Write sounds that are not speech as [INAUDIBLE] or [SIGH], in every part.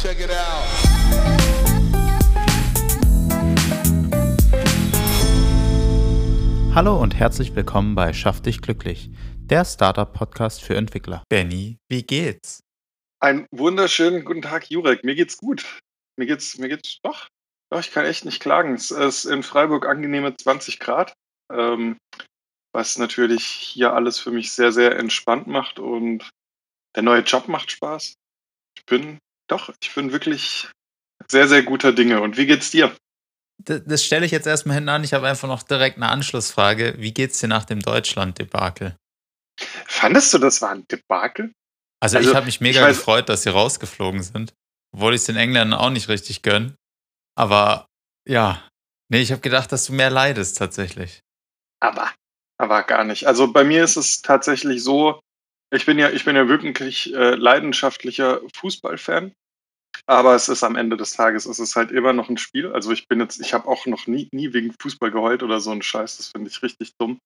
Check it out. Hallo und herzlich willkommen bei Schaff dich glücklich, der Startup-Podcast für Entwickler. Benny, wie geht's? Einen wunderschönen guten Tag, Jurek. Mir geht's gut. Mir geht's, mir geht's doch. Doch, ich kann echt nicht klagen. Es ist in Freiburg angenehme 20 Grad, ähm, was natürlich hier alles für mich sehr, sehr entspannt macht und der neue Job macht Spaß. Ich bin, doch, ich bin wirklich sehr, sehr guter Dinge. Und wie geht's dir? Das, das stelle ich jetzt erstmal hin an. Ich habe einfach noch direkt eine Anschlussfrage. Wie geht's dir nach dem Deutschland-Debakel? Fandest du, das war ein Debakel? Also, also ich habe mich mega gefreut, dass sie rausgeflogen sind. Obwohl ich es den Engländern auch nicht richtig gönne. Aber ja, nee, ich habe gedacht, dass du mehr leidest tatsächlich. Aber, aber gar nicht. Also bei mir ist es tatsächlich so, ich bin ja, ich bin ja wirklich äh, leidenschaftlicher Fußballfan. Aber es ist am Ende des Tages, es ist halt immer noch ein Spiel. Also ich bin jetzt, ich habe auch noch nie, nie wegen Fußball geheult oder so ein Scheiß. Das finde ich richtig dumm.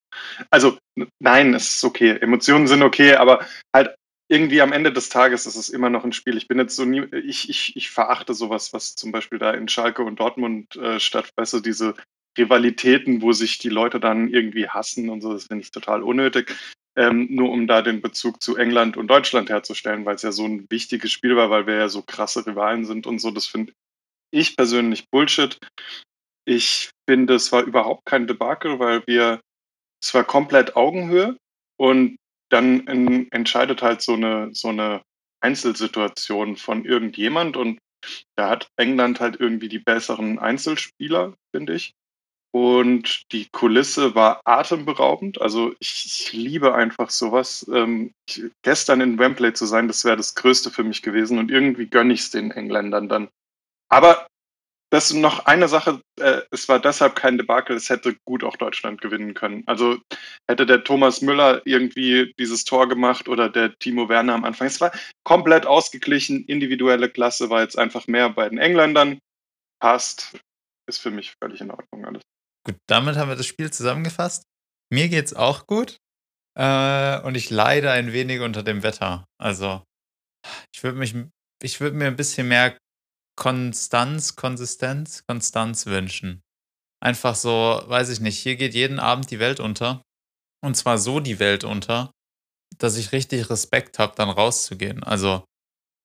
Also nein, es ist okay. Emotionen sind okay, aber halt irgendwie am Ende des Tages ist es immer noch ein Spiel. Ich bin jetzt so nie, ich, ich, ich verachte sowas, was zum Beispiel da in Schalke und Dortmund äh, stattfindet, diese Rivalitäten, wo sich die Leute dann irgendwie hassen und so, das finde ich total unnötig. Ähm, nur um da den Bezug zu England und Deutschland herzustellen, weil es ja so ein wichtiges Spiel war, weil wir ja so krasse Rivalen sind und so. Das finde ich persönlich Bullshit. Ich finde, es war überhaupt kein Debakel, weil wir, es war komplett Augenhöhe und dann in, entscheidet halt so eine, so eine Einzelsituation von irgendjemand und da hat England halt irgendwie die besseren Einzelspieler, finde ich. Und die Kulisse war atemberaubend. Also ich, ich liebe einfach sowas. Ähm, ich, gestern in Wembley zu sein, das wäre das Größte für mich gewesen. Und irgendwie gönne ich es den Engländern dann. Aber das noch eine Sache, äh, es war deshalb kein Debakel, es hätte gut auch Deutschland gewinnen können. Also hätte der Thomas Müller irgendwie dieses Tor gemacht oder der Timo Werner am Anfang. Es war komplett ausgeglichen, individuelle Klasse war jetzt einfach mehr bei den Engländern. Passt, ist für mich völlig in Ordnung alles. Gut, damit haben wir das Spiel zusammengefasst. Mir geht's auch gut. Äh, und ich leide ein wenig unter dem Wetter. Also, ich würde mich, ich würde mir ein bisschen mehr Konstanz, Konsistenz, Konstanz wünschen. Einfach so, weiß ich nicht, hier geht jeden Abend die Welt unter. Und zwar so die Welt unter, dass ich richtig Respekt habe, dann rauszugehen. Also,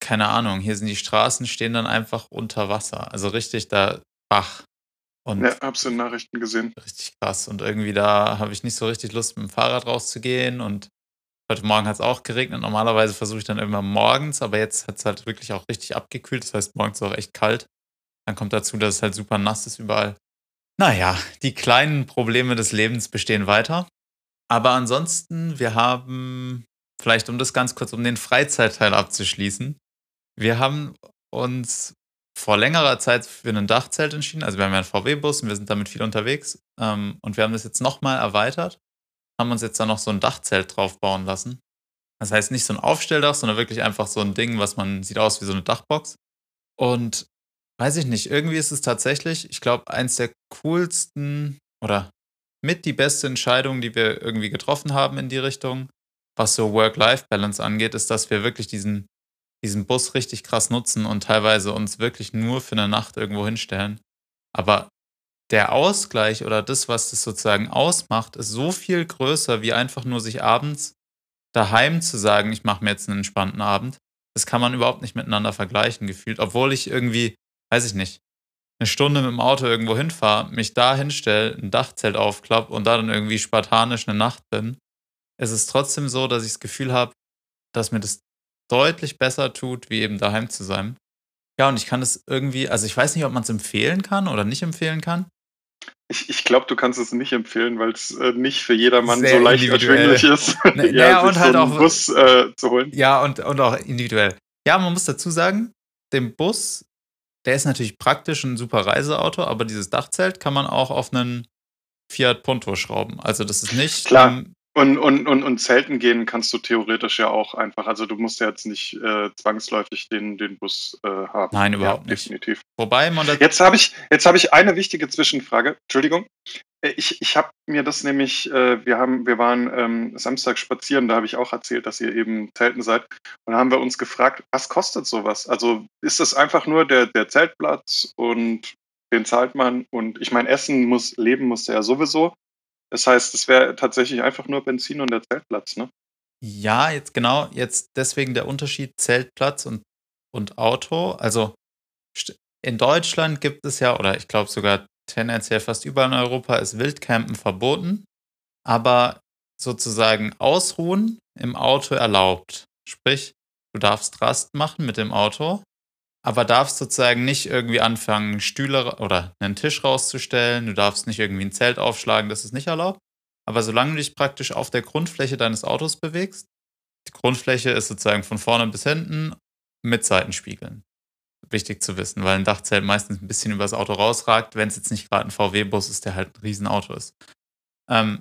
keine Ahnung, hier sind die Straßen, stehen dann einfach unter Wasser. Also richtig da Bach. Und ja, hab's in Nachrichten gesehen. Richtig krass. Und irgendwie da habe ich nicht so richtig Lust, mit dem Fahrrad rauszugehen. Und Heute Morgen hat es auch geregnet. Normalerweise versuche ich dann immer morgens, aber jetzt hat es halt wirklich auch richtig abgekühlt. Das heißt, morgens ist auch echt kalt. Dann kommt dazu, dass es halt super nass ist überall. Naja, die kleinen Probleme des Lebens bestehen weiter. Aber ansonsten, wir haben, vielleicht um das ganz kurz, um den Freizeitteil abzuschließen, wir haben uns vor längerer Zeit für ein Dachzelt entschieden. Also wir haben ja einen VW-Bus und wir sind damit viel unterwegs. Ähm, und wir haben das jetzt nochmal erweitert haben uns jetzt da noch so ein Dachzelt drauf bauen lassen. Das heißt nicht so ein Aufstelldach, sondern wirklich einfach so ein Ding, was man sieht aus wie so eine Dachbox. Und weiß ich nicht, irgendwie ist es tatsächlich, ich glaube, eins der coolsten oder mit die beste Entscheidung, die wir irgendwie getroffen haben in die Richtung, was so Work-Life-Balance angeht, ist, dass wir wirklich diesen, diesen Bus richtig krass nutzen und teilweise uns wirklich nur für eine Nacht irgendwo hinstellen. Aber der Ausgleich oder das, was das sozusagen ausmacht, ist so viel größer, wie einfach nur sich abends daheim zu sagen, ich mache mir jetzt einen entspannten Abend. Das kann man überhaupt nicht miteinander vergleichen, gefühlt. Obwohl ich irgendwie, weiß ich nicht, eine Stunde mit dem Auto irgendwo hinfahre, mich da hinstelle, ein Dachzelt aufklappe und da dann irgendwie spartanisch eine Nacht bin, ist es trotzdem so, dass ich das Gefühl habe, dass mir das deutlich besser tut, wie eben daheim zu sein. Ja, und ich kann es irgendwie, also ich weiß nicht, ob man es empfehlen kann oder nicht empfehlen kann, ich, ich glaube, du kannst es nicht empfehlen, weil es äh, nicht für jedermann Sehr so leicht erschwinglich ist. [LAUGHS] [LAUGHS] ja, naja, und halt so auch Bus äh, zu holen. Ja, und, und auch individuell. Ja, man muss dazu sagen, dem Bus, der ist natürlich praktisch ein super Reiseauto, aber dieses Dachzelt kann man auch auf einen Fiat Punto schrauben. Also das ist nicht. Klar. Ähm, und, und, und, und Zelten gehen kannst du theoretisch ja auch einfach. Also du musst ja jetzt nicht äh, zwangsläufig den, den Bus äh, haben. Nein, überhaupt ja, nicht. Definitiv. Wobei man Jetzt habe ich, hab ich eine wichtige Zwischenfrage. Entschuldigung. Äh, ich ich habe mir das nämlich äh, wir haben wir waren, ähm, Samstag spazieren, da habe ich auch erzählt, dass ihr eben zelten seid. Und da haben wir uns gefragt: „Was kostet so was?“ Also, ist das einfach nur der der Zeltplatz und den zahlt man und ich meine, essen muss leben musst du ja sowieso. Das heißt, es wäre tatsächlich einfach nur Benzin und der Zeltplatz, ne? Ja, jetzt genau, jetzt deswegen der Unterschied Zeltplatz und und Auto. Also, in Deutschland gibt es ja oder ich glaube sogar tendenziell fast überall in Europa ist Wildcampen verboten, aber sozusagen Ausruhen im Auto erlaubt. Sprich, du darfst Rast machen mit dem Auto, aber darfst sozusagen nicht irgendwie anfangen, Stühle oder einen Tisch rauszustellen. Du darfst nicht irgendwie ein Zelt aufschlagen, das ist nicht erlaubt. Aber solange du dich praktisch auf der Grundfläche deines Autos bewegst, die Grundfläche ist sozusagen von vorne bis hinten mit Seitenspiegeln. Wichtig zu wissen, weil ein Dachzelt meistens ein bisschen übers Auto rausragt, wenn es jetzt nicht gerade ein VW-Bus ist, der halt ein Riesenauto ist. Ähm,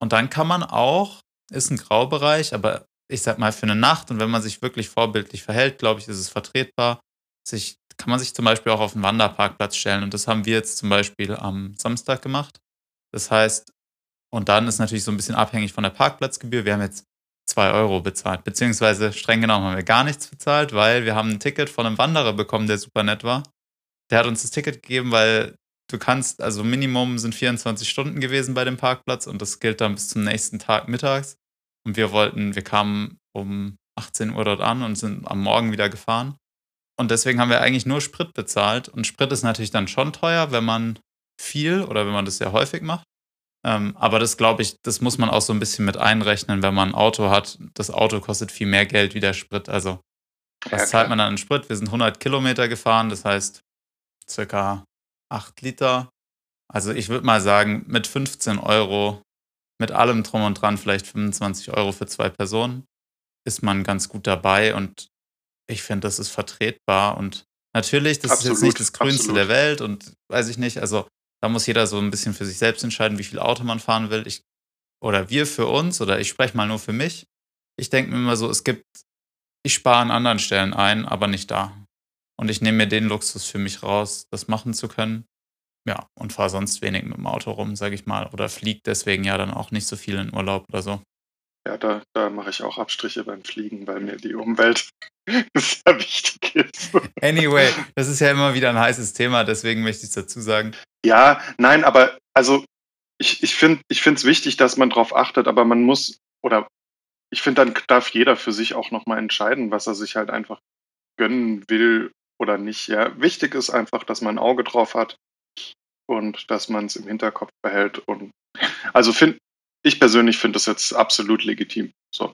und dann kann man auch, ist ein Graubereich, aber ich sag mal für eine Nacht und wenn man sich wirklich vorbildlich verhält, glaube ich, ist es vertretbar. Sich, kann man sich zum Beispiel auch auf einen Wanderparkplatz stellen und das haben wir jetzt zum Beispiel am Samstag gemacht. Das heißt, und dann ist natürlich so ein bisschen abhängig von der Parkplatzgebühr. Wir haben jetzt 2 Euro bezahlt. Beziehungsweise streng genommen haben wir gar nichts bezahlt, weil wir haben ein Ticket von einem Wanderer bekommen, der super nett war. Der hat uns das Ticket gegeben, weil du kannst, also Minimum sind 24 Stunden gewesen bei dem Parkplatz und das gilt dann bis zum nächsten Tag mittags. Und wir wollten, wir kamen um 18 Uhr dort an und sind am Morgen wieder gefahren. Und deswegen haben wir eigentlich nur Sprit bezahlt. Und Sprit ist natürlich dann schon teuer, wenn man viel oder wenn man das sehr häufig macht. Ähm, aber das glaube ich, das muss man auch so ein bisschen mit einrechnen, wenn man ein Auto hat. Das Auto kostet viel mehr Geld wie der Sprit. Also, was ja, zahlt man dann an Sprit? Wir sind 100 Kilometer gefahren, das heißt circa 8 Liter. Also, ich würde mal sagen, mit 15 Euro, mit allem Drum und Dran, vielleicht 25 Euro für zwei Personen, ist man ganz gut dabei. Und ich finde, das ist vertretbar. Und natürlich, das absolut, ist jetzt nicht das Grünste absolut. der Welt und weiß ich nicht. Also, da muss jeder so ein bisschen für sich selbst entscheiden, wie viel Auto man fahren will. Ich, oder wir für uns, oder ich spreche mal nur für mich. Ich denke mir immer so, es gibt, ich spare an anderen Stellen ein, aber nicht da. Und ich nehme mir den Luxus für mich raus, das machen zu können. Ja, und fahre sonst wenig mit dem Auto rum, sage ich mal. Oder fliege deswegen ja dann auch nicht so viel in Urlaub oder so. Ja, da, da mache ich auch Abstriche beim Fliegen, weil mir die Umwelt [LAUGHS] sehr wichtig ist. Anyway, das ist ja immer wieder ein heißes Thema, deswegen möchte ich es dazu sagen. Ja, nein, aber also ich, ich finde es wichtig, dass man darauf achtet, aber man muss, oder ich finde, dann darf jeder für sich auch nochmal entscheiden, was er sich halt einfach gönnen will oder nicht. Ja, wichtig ist einfach, dass man ein Auge drauf hat und dass man es im Hinterkopf behält. Und also finde ich persönlich finde das jetzt absolut legitim. So.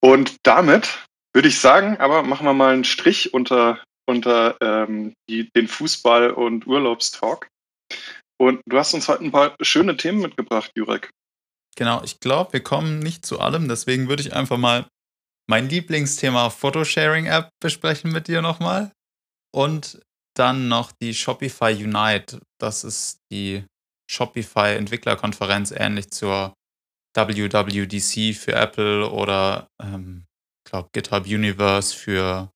Und damit würde ich sagen, aber machen wir mal einen Strich unter unter ähm, die, den Fußball- und Urlaubstalk. Und du hast uns heute ein paar schöne Themen mitgebracht, Jurek. Genau, ich glaube, wir kommen nicht zu allem, deswegen würde ich einfach mal mein Lieblingsthema Photosharing-App besprechen mit dir nochmal. Und dann noch die Shopify Unite. Das ist die Shopify-Entwicklerkonferenz, ähnlich zur WWDC für Apple oder ähm, glaube GitHub Universe für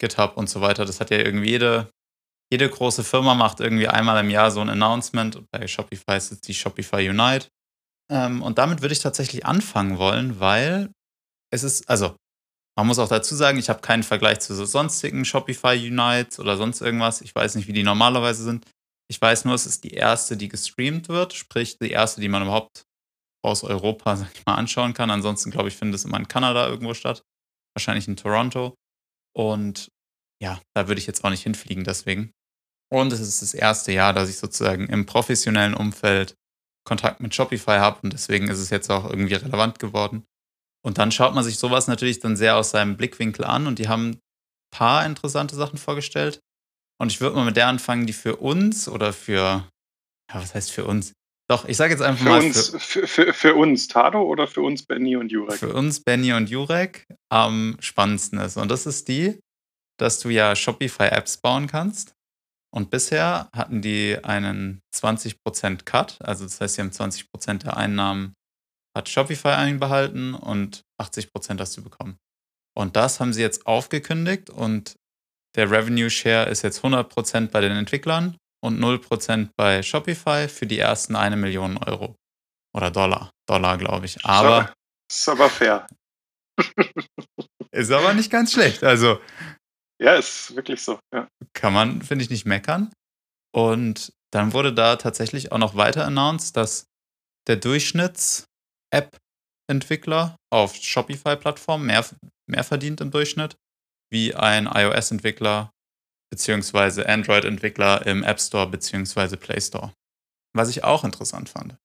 GitHub und so weiter. Das hat ja irgendwie jede, jede große Firma macht irgendwie einmal im Jahr so ein Announcement. Bei Shopify ist es die Shopify Unite. Ähm, und damit würde ich tatsächlich anfangen wollen, weil es ist, also man muss auch dazu sagen, ich habe keinen Vergleich zu so sonstigen Shopify Unites oder sonst irgendwas. Ich weiß nicht, wie die normalerweise sind. Ich weiß nur, es ist die erste, die gestreamt wird, sprich die erste, die man überhaupt aus Europa, sag ich mal, anschauen kann. Ansonsten, glaube ich, findet es immer in Kanada irgendwo statt. Wahrscheinlich in Toronto. Und ja, da würde ich jetzt auch nicht hinfliegen deswegen. Und es ist das erste Jahr, dass ich sozusagen im professionellen Umfeld Kontakt mit Shopify habe und deswegen ist es jetzt auch irgendwie relevant geworden. Und dann schaut man sich sowas natürlich dann sehr aus seinem Blickwinkel an und die haben ein paar interessante Sachen vorgestellt. Und ich würde mal mit der anfangen, die für uns oder für, ja, was heißt für uns? Doch, ich sage jetzt einfach für mal. Uns, für, für, für, uns Tado oder für uns Benny und Jurek? Für uns Benny und Jurek am spannendsten ist. Und das ist die, dass du ja Shopify-Apps bauen kannst. Und bisher hatten die einen 20% Cut. Also das heißt, sie haben 20% der Einnahmen hat Shopify einbehalten und 80% hast du bekommen. Und das haben sie jetzt aufgekündigt und der Revenue Share ist jetzt 100% bei den Entwicklern und 0% bei Shopify für die ersten eine Million Euro. Oder Dollar. Dollar, glaube ich. Aber. Ist aber fair. ist aber nicht ganz schlecht. Also. Ja, ist wirklich so. Ja. Kann man, finde ich, nicht meckern. Und dann wurde da tatsächlich auch noch weiter announced, dass der Durchschnitts-App-Entwickler auf Shopify-Plattformen mehr, mehr verdient im Durchschnitt, wie ein iOS-Entwickler bzw. Android-Entwickler im App Store bzw. Play Store. Was ich auch interessant fand.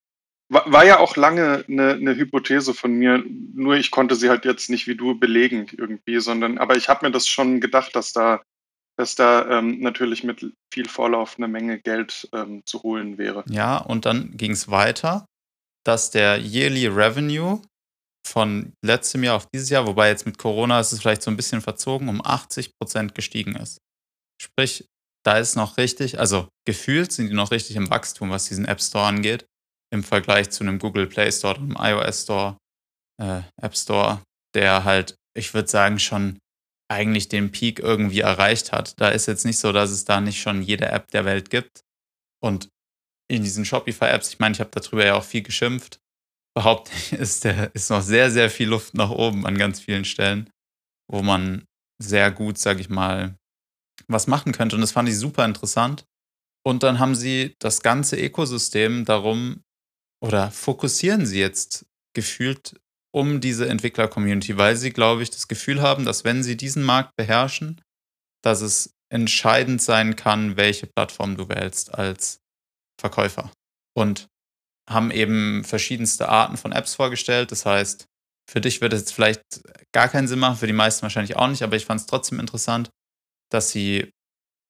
War, war ja auch lange eine, eine, Hypothese von mir, nur ich konnte sie halt jetzt nicht wie du belegen irgendwie, sondern aber ich habe mir das schon gedacht, dass da dass da ähm, natürlich mit viel Vorlauf eine Menge Geld ähm, zu holen wäre. Ja, und dann ging es weiter, dass der Yearly Revenue von letztem Jahr auf dieses Jahr, wobei jetzt mit Corona ist es vielleicht so ein bisschen verzogen, um 80 Prozent gestiegen ist. Sprich, da ist noch richtig, also gefühlt sind die noch richtig im Wachstum, was diesen App Store angeht, im Vergleich zu einem Google Play Store, einem iOS Store, äh, App Store, der halt, ich würde sagen, schon eigentlich den Peak irgendwie erreicht hat. Da ist jetzt nicht so, dass es da nicht schon jede App der Welt gibt. Und in diesen Shopify-Apps, ich meine, ich habe darüber ja auch viel geschimpft, behaupte ich, [LAUGHS] ist, der, ist noch sehr, sehr viel Luft nach oben an ganz vielen Stellen, wo man sehr gut, sage ich mal, was machen könnte. Und das fand ich super interessant. Und dann haben sie das ganze Ökosystem darum oder fokussieren sie jetzt gefühlt um diese Entwickler-Community, weil sie, glaube ich, das Gefühl haben, dass wenn sie diesen Markt beherrschen, dass es entscheidend sein kann, welche Plattform du wählst als Verkäufer. Und haben eben verschiedenste Arten von Apps vorgestellt. Das heißt, für dich wird es vielleicht gar keinen Sinn machen, für die meisten wahrscheinlich auch nicht, aber ich fand es trotzdem interessant, dass sie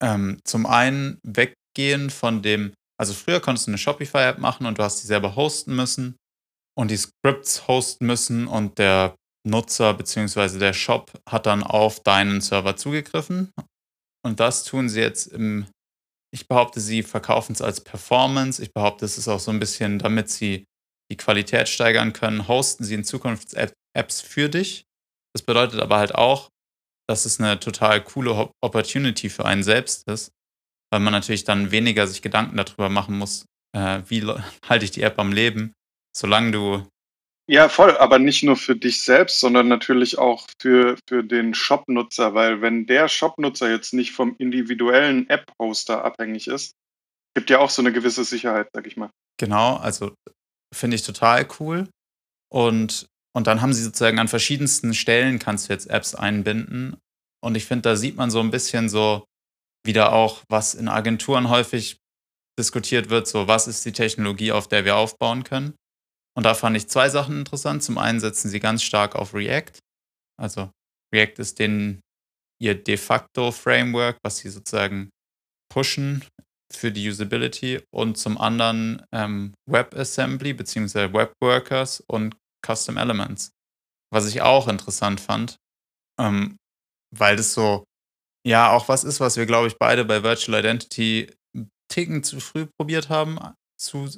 ähm, zum einen weggehen von dem, also früher konntest du eine Shopify-App machen und du hast die selber hosten müssen und die Scripts hosten müssen und der Nutzer bzw. der Shop hat dann auf deinen Server zugegriffen. Und das tun sie jetzt im, ich behaupte, sie verkaufen es als Performance. Ich behaupte, es ist auch so ein bisschen, damit sie die Qualität steigern können, hosten sie in Zukunft Apps für dich. Das bedeutet aber halt auch, dass es eine total coole Opportunity für einen selbst ist, weil man natürlich dann weniger sich Gedanken darüber machen muss, äh, wie [LAUGHS] halte ich die App am Leben, solange du. Ja, voll, aber nicht nur für dich selbst, sondern natürlich auch für, für den Shop-Nutzer, weil wenn der Shop-Nutzer jetzt nicht vom individuellen App-Hoster abhängig ist, gibt ja auch so eine gewisse Sicherheit, sag ich mal. Genau, also finde ich total cool. Und, und dann haben sie sozusagen an verschiedensten Stellen kannst du jetzt Apps einbinden. Und ich finde, da sieht man so ein bisschen so wieder auch, was in Agenturen häufig diskutiert wird, so was ist die Technologie, auf der wir aufbauen können. Und da fand ich zwei Sachen interessant. Zum einen setzen sie ganz stark auf React. Also React ist den, ihr de facto Framework, was sie sozusagen pushen für die Usability. Und zum anderen ähm, WebAssembly bzw. Webworkers und Custom Elements. Was ich auch interessant fand, ähm, weil das so, ja, auch was ist, was wir, glaube ich, beide bei Virtual Identity Ticken zu früh probiert haben zu,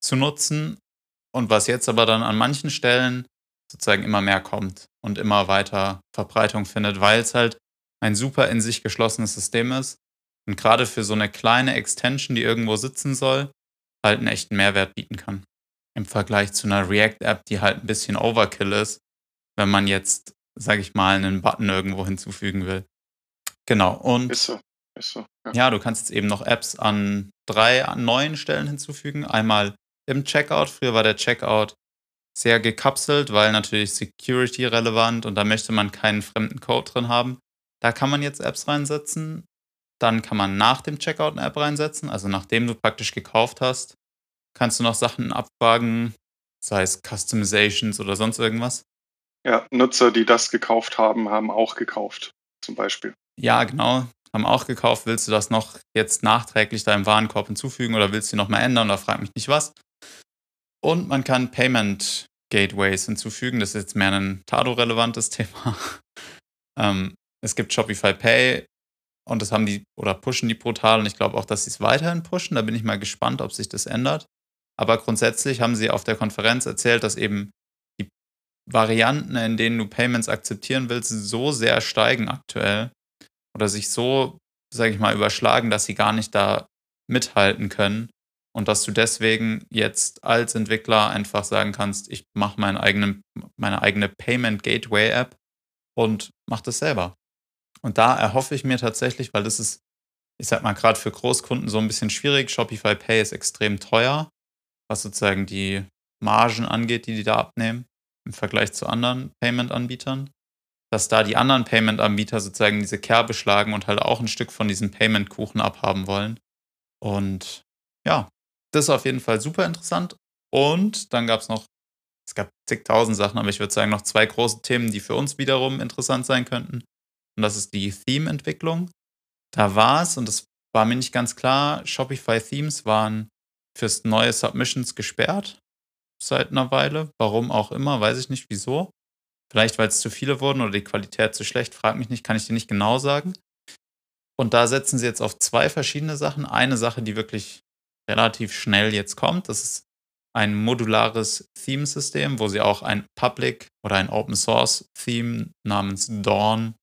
zu nutzen und was jetzt aber dann an manchen Stellen sozusagen immer mehr kommt und immer weiter Verbreitung findet, weil es halt ein super in sich geschlossenes System ist und gerade für so eine kleine Extension, die irgendwo sitzen soll, halt einen echten Mehrwert bieten kann. Im Vergleich zu einer React-App, die halt ein bisschen Overkill ist, wenn man jetzt, sage ich mal, einen Button irgendwo hinzufügen will. Genau. Und ist so. Ist so. Ja. ja, du kannst jetzt eben noch Apps an drei neuen Stellen hinzufügen. Einmal im Checkout. Früher war der Checkout sehr gekapselt, weil natürlich Security relevant und da möchte man keinen fremden Code drin haben. Da kann man jetzt Apps reinsetzen. Dann kann man nach dem Checkout eine App reinsetzen, also nachdem du praktisch gekauft hast, kannst du noch Sachen abfragen, sei es Customizations oder sonst irgendwas. Ja, Nutzer, die das gekauft haben, haben auch gekauft, zum Beispiel. Ja, genau haben auch gekauft, willst du das noch jetzt nachträglich deinem Warenkorb hinzufügen oder willst du noch mal ändern oder frag mich nicht was. Und man kann Payment Gateways hinzufügen. Das ist jetzt mehr ein Tado-relevantes [LAUGHS] Thema. ähm, es gibt Shopify Pay und das haben die oder pushen die brutal und ich glaube auch, dass sie es weiterhin pushen. Da bin ich mal gespannt, ob sich das ändert. Aber grundsätzlich haben sie auf der Konferenz erzählt, dass eben die Varianten, in denen du Payments akzeptieren willst, so sehr steigen aktuell oder sich so, sage ich mal, überschlagen, dass sie gar nicht da mithalten können und dass du deswegen jetzt als Entwickler einfach sagen kannst, ich mache meine eigene, meine eigene Payment Gateway App und mache das selber. Und da erhoffe ich mir tatsächlich, weil das ist, ich sag mal, gerade für Großkunden so ein bisschen schwierig. Shopify Pay ist extrem teuer, was sozusagen die Margen angeht, die die da abnehmen im Vergleich zu anderen Payment-Anbietern. Dass da die anderen Payment-Anbieter sozusagen diese Kerbe schlagen und halt auch ein Stück von diesem Payment-Kuchen abhaben wollen. Und ja, das ist auf jeden Fall super interessant. Und dann gab es noch, es gab zigtausend Sachen, aber ich würde sagen, noch zwei große Themen, die für uns wiederum interessant sein könnten. Und das ist die Theme-Entwicklung. Da war es, und das war mir nicht ganz klar, Shopify-Themes waren fürs neue Submissions gesperrt seit einer Weile. Warum auch immer, weiß ich nicht wieso. Vielleicht, weil es zu viele wurden oder die Qualität zu schlecht, frag mich nicht, kann ich dir nicht genau sagen. Und da setzen sie jetzt auf zwei verschiedene Sachen. Eine Sache, die wirklich relativ schnell jetzt kommt, das ist ein modulares Theme-System, wo sie auch ein Public oder ein Open Source Theme namens Dawn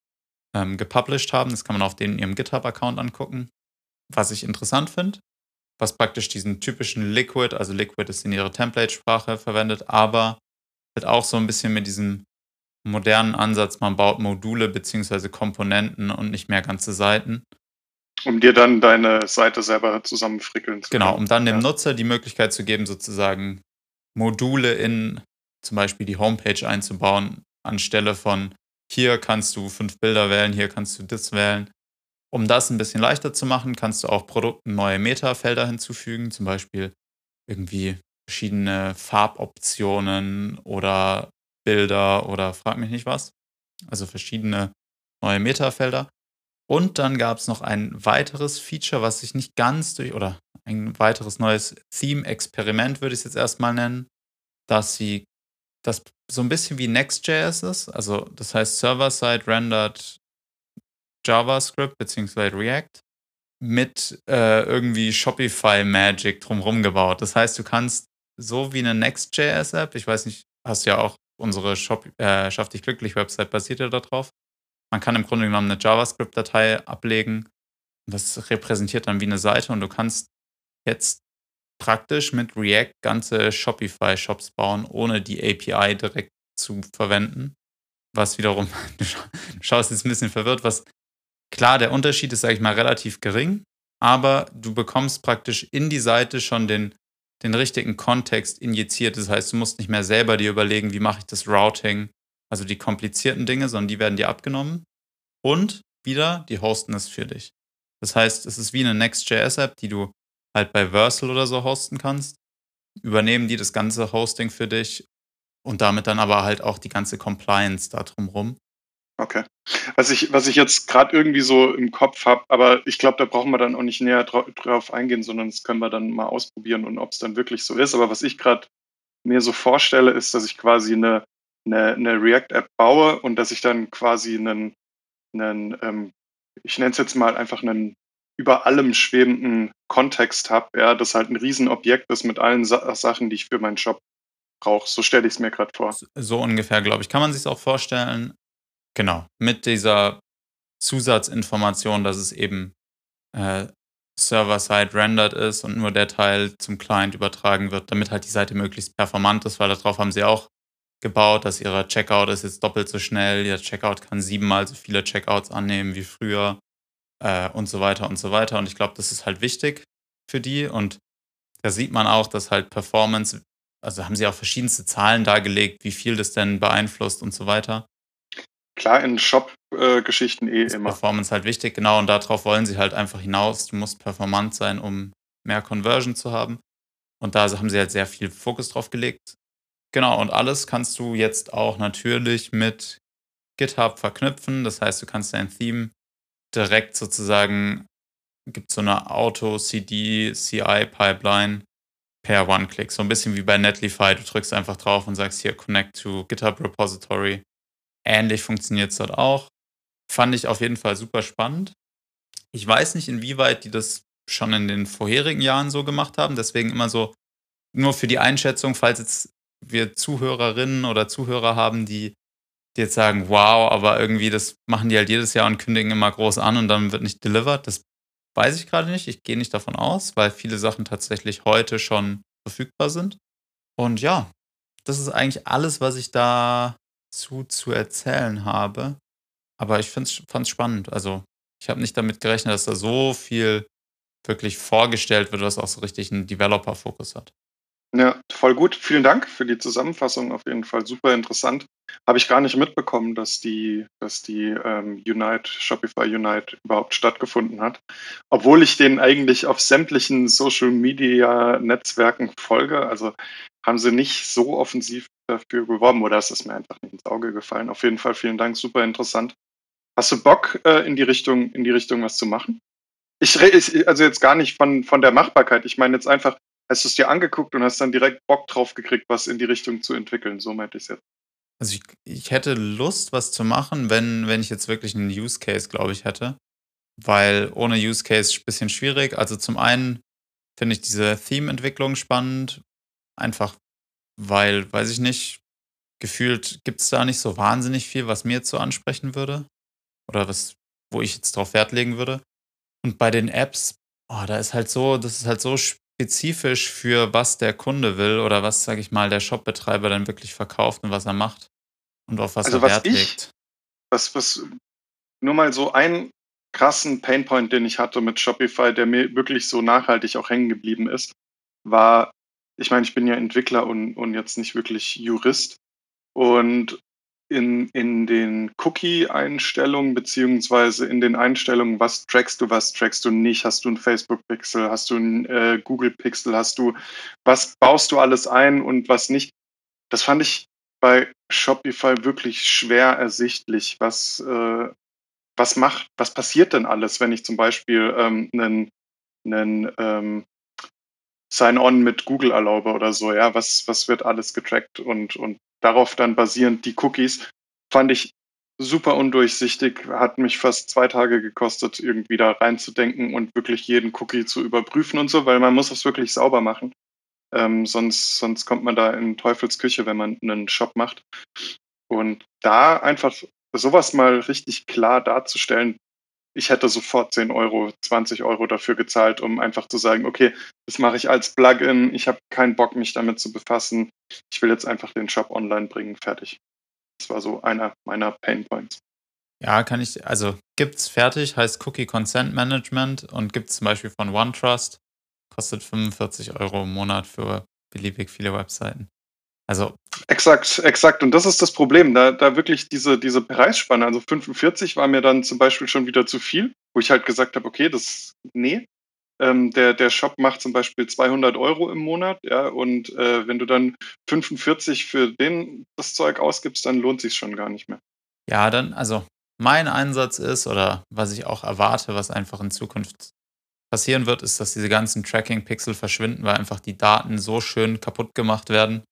ähm, gepublished haben. Das kann man auf den ihrem GitHub-Account angucken. Was ich interessant finde, was praktisch diesen typischen Liquid, also Liquid ist in ihrer Template-Sprache verwendet, aber halt auch so ein bisschen mit diesem modernen Ansatz, man baut Module bzw. Komponenten und nicht mehr ganze Seiten. Um dir dann deine Seite selber zusammenfrickeln zu genau, können. Genau, um dann dem ja. Nutzer die Möglichkeit zu geben, sozusagen Module in zum Beispiel die Homepage einzubauen, anstelle von hier kannst du fünf Bilder wählen, hier kannst du das wählen. Um das ein bisschen leichter zu machen, kannst du auch Produkten neue Metafelder hinzufügen, zum Beispiel irgendwie verschiedene Farboptionen oder Bilder oder frag mich nicht was. Also verschiedene neue Metafelder. Und dann gab es noch ein weiteres Feature, was sich nicht ganz durch, oder ein weiteres neues Theme-Experiment würde ich es jetzt erstmal nennen, dass sie das so ein bisschen wie Next.js ist. Also das heißt Server-Side rendered JavaScript bzw. React mit äh, irgendwie Shopify Magic drumherum gebaut. Das heißt, du kannst so wie eine Next.js-App, ich weiß nicht, hast ja auch unsere Shop, äh, Schaff dich glücklich Website basiert ja darauf. Man kann im Grunde genommen eine JavaScript-Datei ablegen. Das repräsentiert dann wie eine Seite und du kannst jetzt praktisch mit React ganze Shopify-Shops bauen, ohne die API direkt zu verwenden. Was wiederum, [LAUGHS] du schaust jetzt ein bisschen verwirrt, was klar, der Unterschied ist, sage ich mal, relativ gering, aber du bekommst praktisch in die Seite schon den, den richtigen Kontext injiziert. Das heißt, du musst nicht mehr selber dir überlegen, wie mache ich das Routing, also die komplizierten Dinge, sondern die werden dir abgenommen. Und wieder, die hosten es für dich. Das heißt, es ist wie eine Next.js-App, die du halt bei Versal oder so hosten kannst. Übernehmen die das ganze Hosting für dich und damit dann aber halt auch die ganze Compliance da drumrum. Okay. Was ich, was ich jetzt gerade irgendwie so im Kopf habe, aber ich glaube, da brauchen wir dann auch nicht näher dra drauf eingehen, sondern das können wir dann mal ausprobieren und ob es dann wirklich so ist. Aber was ich gerade mir so vorstelle, ist, dass ich quasi eine, eine, eine React-App baue und dass ich dann quasi einen, einen ähm, ich nenne es jetzt mal einfach einen über allem schwebenden Kontext habe, ja, das halt ein Riesenobjekt ist mit allen Sa Sachen, die ich für meinen Job brauche. So stelle ich es mir gerade vor. So ungefähr, glaube ich. Kann man sich auch vorstellen, Genau, mit dieser Zusatzinformation, dass es eben äh, Server-side rendered ist und nur der Teil zum Client übertragen wird, damit halt die Seite möglichst performant ist, weil darauf haben sie auch gebaut, dass ihre Checkout ist jetzt doppelt so schnell, ihr Checkout kann siebenmal so viele Checkouts annehmen wie früher äh, und so weiter und so weiter. Und ich glaube, das ist halt wichtig für die und da sieht man auch, dass halt Performance, also haben sie auch verschiedenste Zahlen dargelegt, wie viel das denn beeinflusst und so weiter. Klar, in Shop-Geschichten äh, eh ist immer. Performance halt wichtig, genau, und darauf wollen sie halt einfach hinaus. Du musst performant sein, um mehr Conversion zu haben. Und da haben sie halt sehr viel Fokus drauf gelegt. Genau, und alles kannst du jetzt auch natürlich mit GitHub verknüpfen. Das heißt, du kannst dein Theme direkt sozusagen, gibt so eine Auto-CD-CI-Pipeline per One-Click. So ein bisschen wie bei Netlify. Du drückst einfach drauf und sagst hier Connect to GitHub Repository Ähnlich funktioniert es dort auch. Fand ich auf jeden Fall super spannend. Ich weiß nicht, inwieweit die das schon in den vorherigen Jahren so gemacht haben. Deswegen immer so, nur für die Einschätzung, falls jetzt wir Zuhörerinnen oder Zuhörer haben, die, die jetzt sagen, wow, aber irgendwie das machen die halt jedes Jahr und kündigen immer groß an und dann wird nicht delivered. Das weiß ich gerade nicht. Ich gehe nicht davon aus, weil viele Sachen tatsächlich heute schon verfügbar sind. Und ja, das ist eigentlich alles, was ich dazu zu erzählen habe. Aber ich fand es spannend. Also, ich habe nicht damit gerechnet, dass da so viel wirklich vorgestellt wird, was auch so richtig einen Developer-Fokus hat. Ja, voll gut. Vielen Dank für die Zusammenfassung. Auf jeden Fall super interessant. Habe ich gar nicht mitbekommen, dass die, dass die ähm, Unite, Shopify Unite überhaupt stattgefunden hat. Obwohl ich den eigentlich auf sämtlichen Social Media Netzwerken folge. Also haben sie nicht so offensiv dafür geworben oder ist es mir einfach nicht ins Auge gefallen. Auf jeden Fall vielen Dank, super interessant. Hast du Bock, äh, in die Richtung, in die Richtung was zu machen? Ich rede also jetzt gar nicht von, von der Machbarkeit. Ich meine jetzt einfach, hast du es dir angeguckt und hast dann direkt Bock drauf gekriegt, was in die Richtung zu entwickeln. So meinte ich es jetzt. Also ich, ich hätte Lust, was zu machen, wenn, wenn ich jetzt wirklich einen Use Case, glaube ich, hätte. Weil ohne Use Case ein bisschen schwierig. Also zum einen finde ich diese Theme-Entwicklung spannend. Einfach weil, weiß ich nicht, gefühlt gibt es da nicht so wahnsinnig viel, was mir jetzt so ansprechen würde. Oder was, wo ich jetzt drauf Wert legen würde. Und bei den Apps, oh, da ist halt so, das ist halt so spezifisch für was der Kunde will oder was, sage ich mal, der Shopbetreiber dann wirklich verkauft und was er macht und auf was also er was Wert ich, legt. Was, was, nur mal so einen krassen Painpoint, den ich hatte mit Shopify, der mir wirklich so nachhaltig auch hängen geblieben ist, war, ich meine, ich bin ja Entwickler und, und jetzt nicht wirklich Jurist. Und in, in den Cookie-Einstellungen beziehungsweise in den Einstellungen, was trackst du, was trackst du nicht, hast du ein Facebook-Pixel, hast du ein äh, Google-Pixel, hast du, was baust du alles ein und was nicht. Das fand ich bei Shopify wirklich schwer ersichtlich. Was, äh, was macht, was passiert denn alles, wenn ich zum Beispiel ähm, einen, einen ähm, Sign-on mit Google erlaube oder so, ja, was, was wird alles getrackt und, und darauf dann basierend die Cookies, fand ich super undurchsichtig, hat mich fast zwei Tage gekostet, irgendwie da reinzudenken und wirklich jeden Cookie zu überprüfen und so, weil man muss das wirklich sauber machen. Ähm, sonst, sonst kommt man da in Teufelsküche, wenn man einen Shop macht. Und da einfach sowas mal richtig klar darzustellen, ich hätte sofort 10 Euro, 20 Euro dafür gezahlt, um einfach zu sagen, okay, das mache ich als Plugin, ich habe keinen Bock, mich damit zu befassen. Ich will jetzt einfach den Shop online bringen, fertig. Das war so einer meiner Pain Points. Ja, kann ich, also gibt's fertig, heißt Cookie Consent Management und gibt es zum Beispiel von OneTrust, kostet 45 Euro im Monat für beliebig viele Webseiten. Also. Exakt, exakt. Und das ist das Problem, da, da wirklich diese, diese Preisspanne, also 45 war mir dann zum Beispiel schon wieder zu viel, wo ich halt gesagt habe, okay, das, nee. Ähm, der, der Shop macht zum Beispiel 200 Euro im Monat, ja, und äh, wenn du dann 45 für den das Zeug ausgibst, dann lohnt sich schon gar nicht mehr. Ja, dann, also mein Einsatz ist, oder was ich auch erwarte, was einfach in Zukunft passieren wird, ist, dass diese ganzen Tracking-Pixel verschwinden, weil einfach die Daten so schön kaputt gemacht werden,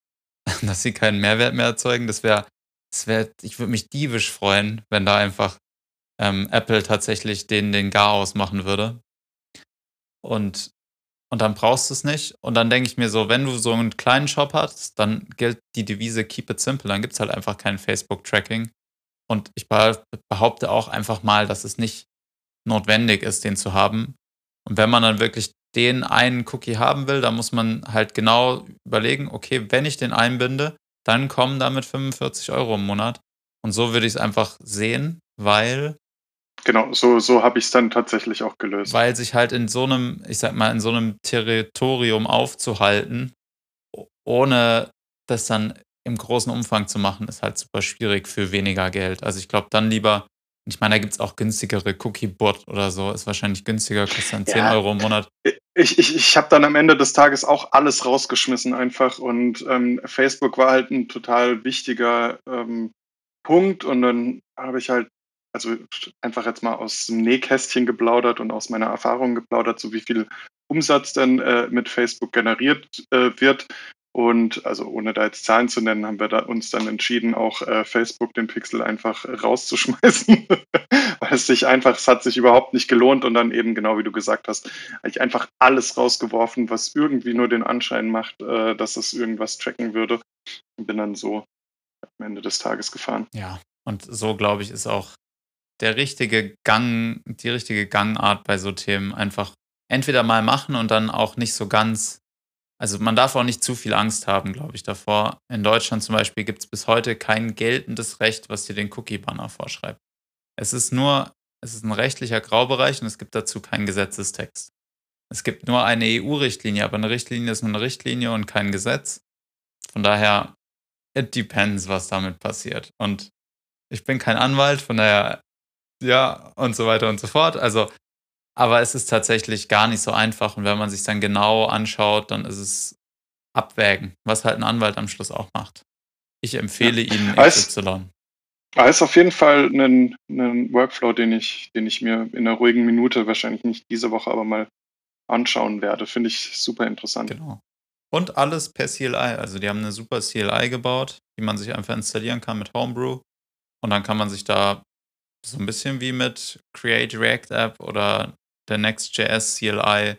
[LAUGHS] dass sie keinen Mehrwert mehr erzeugen. Das wäre, das wär, ich würde mich diebisch freuen, wenn da einfach ähm, Apple tatsächlich den, den Garaus machen würde. Und, und dann brauchst du es nicht. Und dann denke ich mir so, wenn du so einen kleinen Shop hast, dann gilt die Devise Keep it simple. Dann gibt es halt einfach kein Facebook-Tracking. Und ich behaupte auch einfach mal, dass es nicht notwendig ist, den zu haben. Und wenn man dann wirklich den einen Cookie haben will, dann muss man halt genau überlegen, okay, wenn ich den einbinde, dann kommen damit 45 Euro im Monat. Und so würde ich es einfach sehen, weil. Genau, so, so habe ich es dann tatsächlich auch gelöst. Weil sich halt in so einem, ich sag mal, in so einem Territorium aufzuhalten, ohne das dann im großen Umfang zu machen, ist halt super schwierig für weniger Geld. Also ich glaube, dann lieber ich meine, da gibt es auch günstigere Cookie-Bot oder so. Ist wahrscheinlich günstiger, kostet dann 10 ja. Euro im Monat. Ich, ich, ich habe dann am Ende des Tages auch alles rausgeschmissen einfach. Und ähm, Facebook war halt ein total wichtiger ähm, Punkt. Und dann habe ich halt, also einfach jetzt mal aus dem Nähkästchen geplaudert und aus meiner Erfahrung geplaudert, so wie viel Umsatz denn äh, mit Facebook generiert äh, wird. Und also ohne da jetzt Zahlen zu nennen, haben wir da uns dann entschieden, auch äh, Facebook den Pixel einfach rauszuschmeißen, [LAUGHS] weil es sich einfach, es hat sich überhaupt nicht gelohnt und dann eben genau wie du gesagt hast, habe ich einfach alles rausgeworfen, was irgendwie nur den Anschein macht, äh, dass es irgendwas tracken würde und bin dann so am Ende des Tages gefahren. Ja, und so glaube ich ist auch der richtige Gang, die richtige Gangart bei so Themen einfach entweder mal machen und dann auch nicht so ganz. Also man darf auch nicht zu viel Angst haben, glaube ich, davor. In Deutschland zum Beispiel gibt es bis heute kein geltendes Recht, was dir den Cookie-Banner vorschreibt. Es ist nur, es ist ein rechtlicher Graubereich und es gibt dazu keinen Gesetzestext. Es gibt nur eine EU-Richtlinie, aber eine Richtlinie ist nur eine Richtlinie und kein Gesetz. Von daher, it depends, was damit passiert. Und ich bin kein Anwalt, von daher, ja, und so weiter und so fort. Also, aber es ist tatsächlich gar nicht so einfach. Und wenn man sich dann genau anschaut, dann ist es abwägen, was halt ein Anwalt am Schluss auch macht. Ich empfehle ja. Ihnen XY. Aber ist auf jeden Fall ein, ein Workflow, den ich, den ich mir in einer ruhigen Minute, wahrscheinlich nicht diese Woche, aber mal anschauen werde. Finde ich super interessant. Genau. Und alles per CLI. Also die haben eine super CLI gebaut, die man sich einfach installieren kann mit Homebrew. Und dann kann man sich da so ein bisschen wie mit Create React App oder der Next.js CLI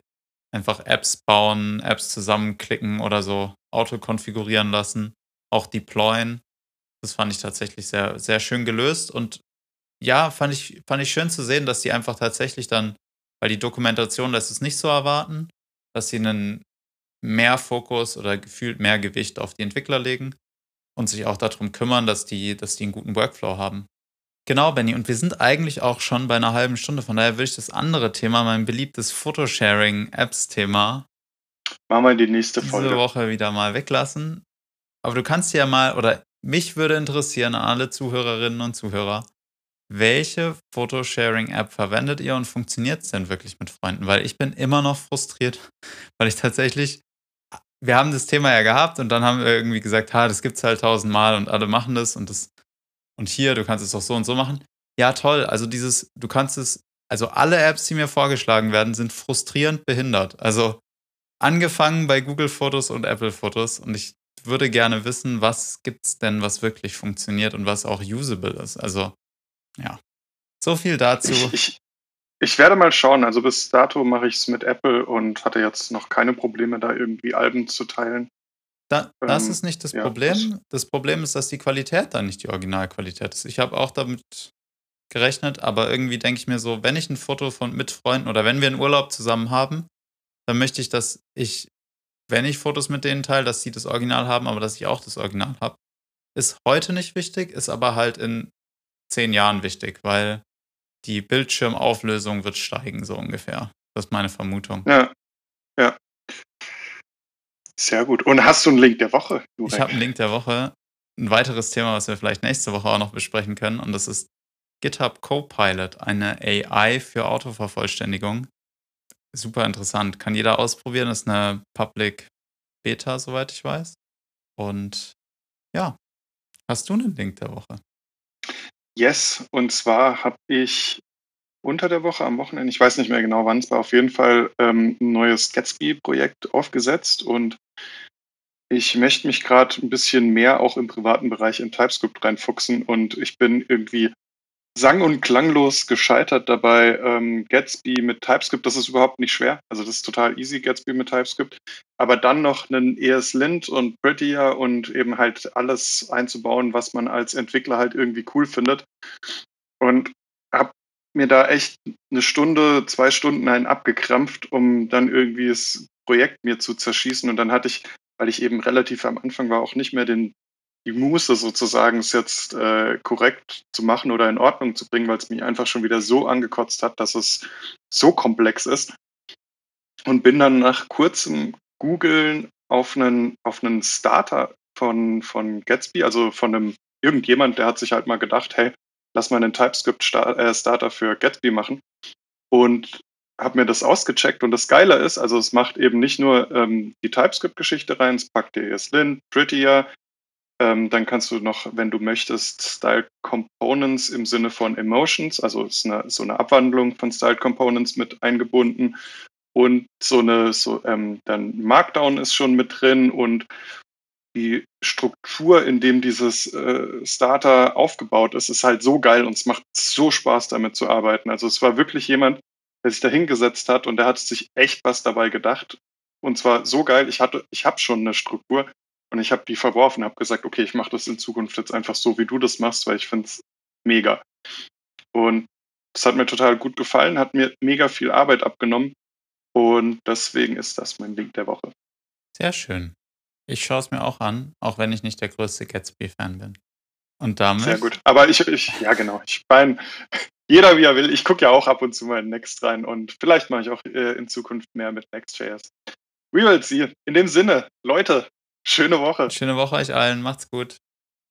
einfach Apps bauen, Apps zusammenklicken oder so auto konfigurieren lassen, auch deployen. Das fand ich tatsächlich sehr, sehr schön gelöst und ja, fand ich, fand ich schön zu sehen, dass die einfach tatsächlich dann, weil die Dokumentation lässt es nicht so erwarten, dass sie einen mehr Fokus oder gefühlt mehr Gewicht auf die Entwickler legen und sich auch darum kümmern, dass die, dass die einen guten Workflow haben. Genau, Benny. Und wir sind eigentlich auch schon bei einer halben Stunde. Von daher will ich das andere Thema, mein beliebtes Photosharing-Apps-Thema, machen wir die nächste Folge. Diese Woche wieder mal weglassen. Aber du kannst ja mal, oder mich würde interessieren, alle Zuhörerinnen und Zuhörer, welche Photosharing-App verwendet ihr und funktioniert es denn wirklich mit Freunden? Weil ich bin immer noch frustriert, [LAUGHS] weil ich tatsächlich, wir haben das Thema ja gehabt und dann haben wir irgendwie gesagt, ha, das gibt es halt tausendmal und alle machen das und das und hier, du kannst es doch so und so machen. Ja, toll. Also dieses, du kannst es, also alle Apps, die mir vorgeschlagen werden, sind frustrierend behindert. Also angefangen bei Google Fotos und Apple Fotos und ich würde gerne wissen, was gibt es denn, was wirklich funktioniert und was auch usable ist. Also, ja. So viel dazu. Ich, ich, ich werde mal schauen. Also bis dato mache ich es mit Apple und hatte jetzt noch keine Probleme, da irgendwie Alben zu teilen. Da, das ähm, ist nicht das ja, Problem. Das, Problem ist, dass die Qualität dann nicht die Originalqualität ist. Ich habe auch damit gerechnet, aber irgendwie denke ich mir so, wenn ich ein Foto von mit Freunden oder wenn wir einen Urlaub zusammen haben, dann möchte ich, dass ich, wenn ich Fotos mit denen teile, dass sie das Original haben, aber dass ich auch das Original habe. Ist heute nicht wichtig, ist aber halt in zehn Jahren wichtig, weil die Bildschirmauflösung wird steigen, so ungefähr. Das ist meine Vermutung. Ja, ja. Sehr gut. Und hast du einen Link der Woche? Jurek? Ich habe einen Link der Woche. Ein weiteres Thema, was wir vielleicht nächste Woche auch noch besprechen können, und das ist GitHub Copilot, eine AI für Autovervollständigung. Super interessant. Kann jeder ausprobieren. Das ist eine Public Beta, soweit ich weiß. Und ja, hast du einen Link der Woche? Yes, und zwar habe ich unter der Woche, am Wochenende, ich weiß nicht mehr genau wann es war, auf jeden Fall ähm, ein neues Gatsby-Projekt aufgesetzt und ich möchte mich gerade ein bisschen mehr auch im privaten Bereich in TypeScript reinfuchsen und ich bin irgendwie sang- und klanglos gescheitert dabei. Ähm, Gatsby mit TypeScript, das ist überhaupt nicht schwer. Also das ist total easy, Gatsby mit TypeScript. Aber dann noch einen ESLint und Prettier und eben halt alles einzubauen, was man als Entwickler halt irgendwie cool findet. Und habe mir da echt eine Stunde, zwei Stunden einen abgekrampft, um dann irgendwie das Projekt mir zu zerschießen. Und dann hatte ich weil ich eben relativ am Anfang war, auch nicht mehr den, die Muße sozusagen, es jetzt äh, korrekt zu machen oder in Ordnung zu bringen, weil es mich einfach schon wieder so angekotzt hat, dass es so komplex ist. Und bin dann nach kurzem Googeln auf einen, auf einen Starter von, von Gatsby, also von einem irgendjemand, der hat sich halt mal gedacht, hey, lass mal einen TypeScript-Starter äh, für Gatsby machen. Und habe mir das ausgecheckt und das Geile ist, also es macht eben nicht nur ähm, die TypeScript-Geschichte rein, es packt dir ESLint, Prettier, ähm, dann kannst du noch, wenn du möchtest, Style Components im Sinne von Emotions, also ist eine, so eine Abwandlung von Style Components mit eingebunden und so eine, so, ähm, dann Markdown ist schon mit drin und die Struktur, in dem dieses äh, Starter aufgebaut ist, ist halt so geil und es macht so Spaß, damit zu arbeiten. Also es war wirklich jemand, der sich da hingesetzt hat und der hat sich echt was dabei gedacht. Und zwar so geil, ich hatte, ich habe schon eine Struktur und ich habe die verworfen, habe gesagt, okay, ich mache das in Zukunft jetzt einfach so, wie du das machst, weil ich finde es mega. Und das hat mir total gut gefallen, hat mir mega viel Arbeit abgenommen. Und deswegen ist das mein Link der Woche. Sehr schön. Ich schaue es mir auch an, auch wenn ich nicht der größte Gatsby-Fan bin. Und damit. Sehr gut. Aber ich, ich ja genau, ich meine, jeder wie er will. Ich gucke ja auch ab und zu mal in Next rein und vielleicht mache ich auch äh, in Zukunft mehr mit Next.js. We will see. In dem Sinne, Leute, schöne Woche. Schöne Woche euch allen. Macht's gut.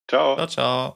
Ciao. Ciao, ciao.